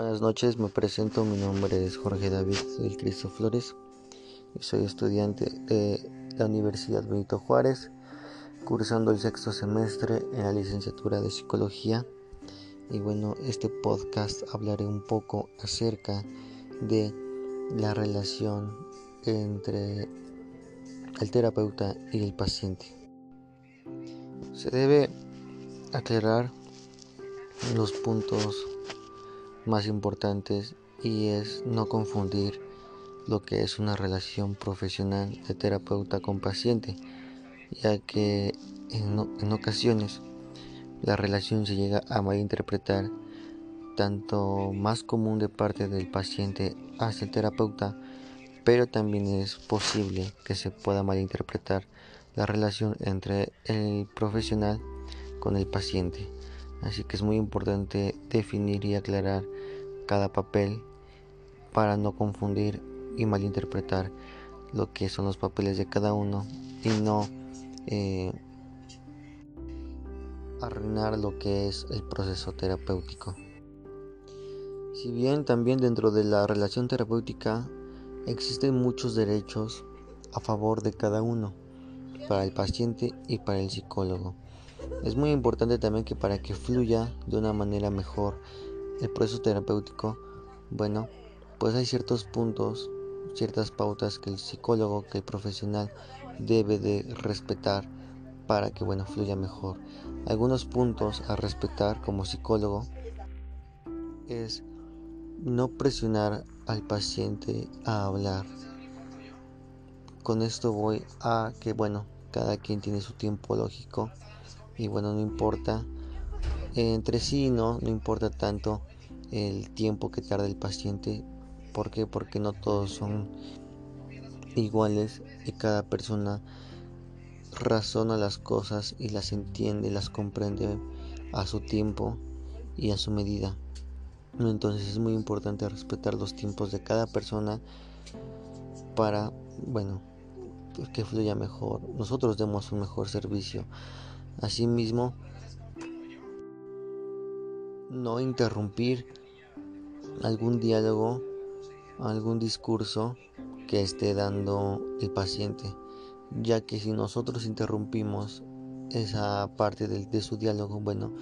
Buenas noches, me presento, mi nombre es Jorge David del Cristo Flores y soy estudiante de la Universidad Benito Juárez, cursando el sexto semestre en la licenciatura de Psicología. Y bueno, este podcast hablaré un poco acerca de la relación entre el terapeuta y el paciente. Se debe aclarar los puntos más importantes y es no confundir lo que es una relación profesional de terapeuta con paciente, ya que en, ocasiones la relación se llega a malinterpretar tanto más común de parte del paciente hacia el terapeuta, pero también es posible que se pueda malinterpretar la relación entre el profesional con el paciente. Así que es muy importante definir y aclarar cada papel para no confundir y malinterpretar lo que son los papeles de cada uno y no eh, arruinar lo que es el proceso terapéutico. Si bien también dentro de la relación terapéutica existen muchos derechos a favor de cada uno, para el paciente y para el psicólogo. Es muy importante también que para que fluya de una manera mejor el proceso terapéutico, bueno, pues hay ciertos puntos, ciertas pautas que el psicólogo, que el profesional debe de respetar para que bueno fluya mejor. Algunos puntos a respetar como psicólogo es no presionar al paciente a hablar. Con esto voy a que bueno, cada quien tiene su tiempo lógico y bueno, no importa entre sí, no, no importa tanto el tiempo que tarda el paciente. ¿Por qué? Porque no todos son iguales y cada persona razona las cosas y las entiende, las comprende a su tiempo y a su medida. Entonces es muy importante respetar los tiempos de cada persona para, bueno, que fluya mejor. Nosotros demos un mejor servicio. Asimismo, no interrumpir algún diálogo, algún discurso que esté dando el paciente, ya que si nosotros interrumpimos esa parte de, su diálogo, bueno,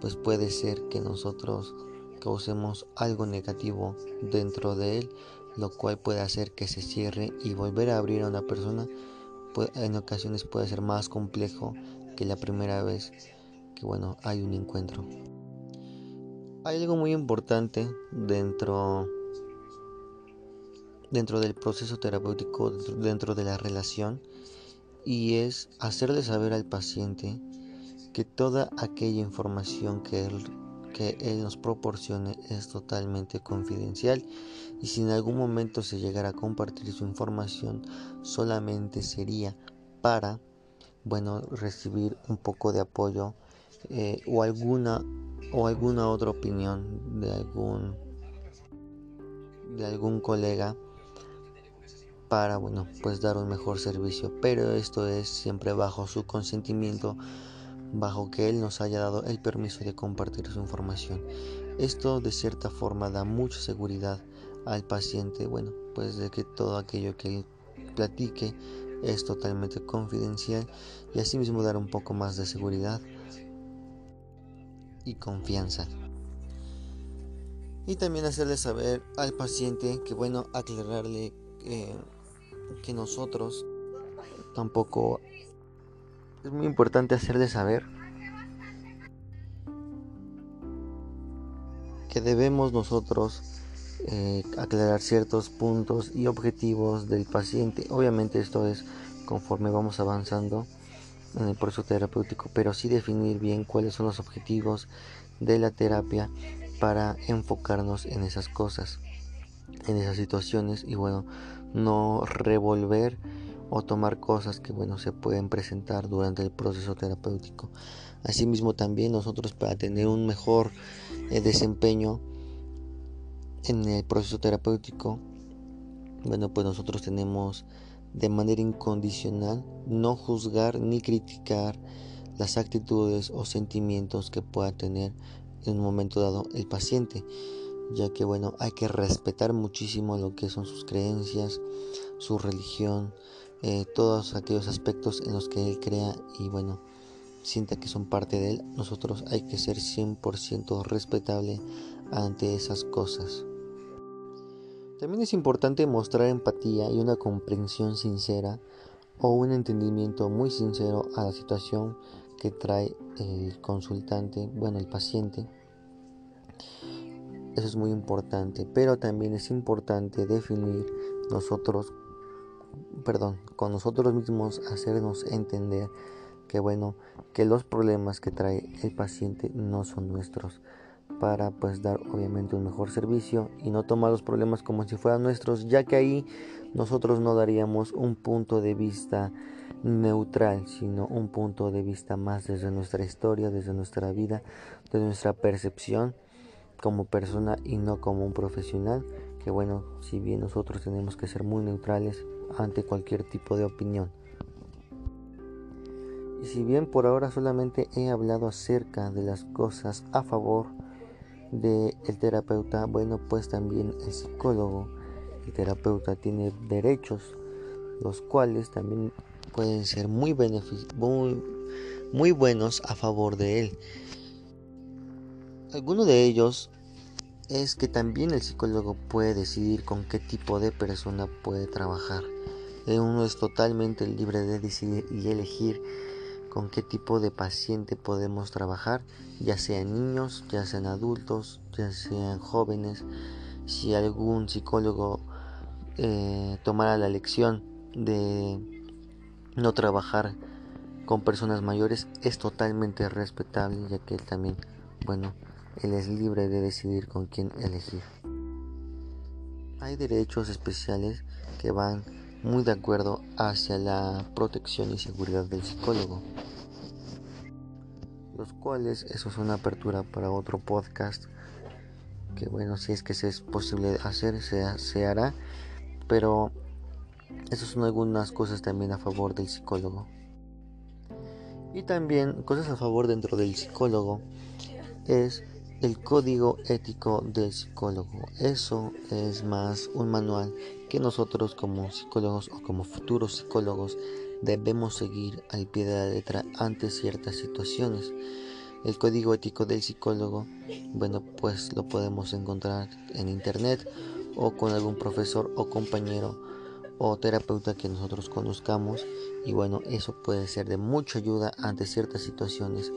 pues puede ser que nosotros causemos algo negativo dentro de él, lo cual puede hacer que se cierre y volver a abrir a una persona en ocasiones puede ser más complejo que la primera vez que bueno hay un encuentro. Hay algo muy importante dentro dentro del proceso terapéutico, dentro de la relación, y es hacerle saber al paciente que toda aquella información que él, que él nos proporcione es totalmente confidencial y si en algún momento se llegara a compartir su información solamente sería para bueno recibir un poco de apoyo eh, o alguna o alguna otra opinión de algún de algún colega para bueno pues dar un mejor servicio. Pero esto es siempre bajo su consentimiento bajo que él nos haya dado el permiso de compartir su información. Esto de cierta forma da mucha seguridad al paciente bueno pues de que todo aquello que él platique es totalmente confidencial y asimismo dar un poco más de seguridad y confianza. Y también hacerle saber al paciente que, bueno, aclararle que nosotros tampoco es muy importante hacerle saber que debemos nosotros eh, aclarar ciertos puntos y objetivos del paciente. Obviamente esto es conforme vamos avanzando en el proceso terapéutico, pero sí definir bien cuáles son los objetivos de la terapia para enfocarnos en esas cosas, en esas situaciones y bueno, no revolver o tomar cosas que bueno se pueden presentar durante el proceso terapéutico. Asimismo también nosotros para tener un mejor eh, desempeño en el proceso terapéutico, bueno pues nosotros tenemos de manera incondicional, no juzgar ni criticar las actitudes o sentimientos que pueda tener en un momento dado el paciente. ya que bueno, hay que respetar muchísimo lo que son sus creencias, su religión, eh, todos aquellos aspectos en los que él crea y bueno, sienta que son parte de él, nosotros hay que ser 100% respetable ante esas cosas. También es importante mostrar empatía y una comprensión sincera o un entendimiento muy sincero a la situación que trae el consultante, bueno, el paciente. Eso es muy importante, pero también es importante definir nosotros, perdón, con nosotros mismos hacernos entender que bueno, que los problemas que trae el paciente no son nuestros para pues dar obviamente un mejor servicio y no tomar los problemas como si fueran nuestros, ya que ahí nosotros no daríamos un punto de vista neutral, sino un punto de vista más desde nuestra historia, desde nuestra vida, de nuestra percepción como persona y no como un profesional, que bueno, si bien nosotros tenemos que ser muy neutrales ante cualquier tipo de opinión. Y si bien por ahora solamente he hablado acerca de las cosas a favor del el terapeuta, bueno, pues también el psicólogo, el terapeuta tiene derechos, los cuales también pueden ser muy, muy, muy buenos a favor de él. Alguno de ellos es que también el psicólogo puede decidir con qué tipo de persona puede trabajar. Uno es totalmente libre de decidir y elegir con qué tipo de paciente podemos trabajar, ya sean niños, ya sean adultos, ya sean jóvenes. Si algún psicólogo eh, tomara la lección de no trabajar con personas mayores, es totalmente respetable, ya que él también, bueno, él es libre de decidir con quién elegir. Hay derechos especiales que van muy de acuerdo hacia la protección y seguridad del psicólogo, los cuales eso es una apertura para otro podcast que bueno si es que se es posible hacer se, se hará pero esas son algunas cosas también a favor del psicólogo. Y también cosas a favor dentro del psicólogo es el código ético del psicólogo. Eso es más un manual que nosotros como psicólogos o como futuros psicólogos debemos seguir al pie de la letra ante ciertas situaciones. El código ético del psicólogo, bueno, pues lo podemos encontrar en internet o con algún profesor o compañero o terapeuta que nosotros conozcamos y bueno, eso puede ser de mucha ayuda ante ciertas situaciones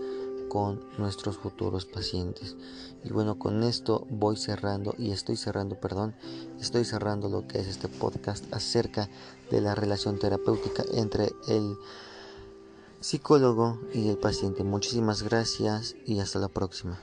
con nuestros futuros pacientes. Y bueno, con esto voy cerrando y estoy cerrando, perdón, estoy cerrando lo que es este podcast acerca de la relación terapéutica entre el psicólogo y el paciente. Muchísimas gracias y hasta la próxima.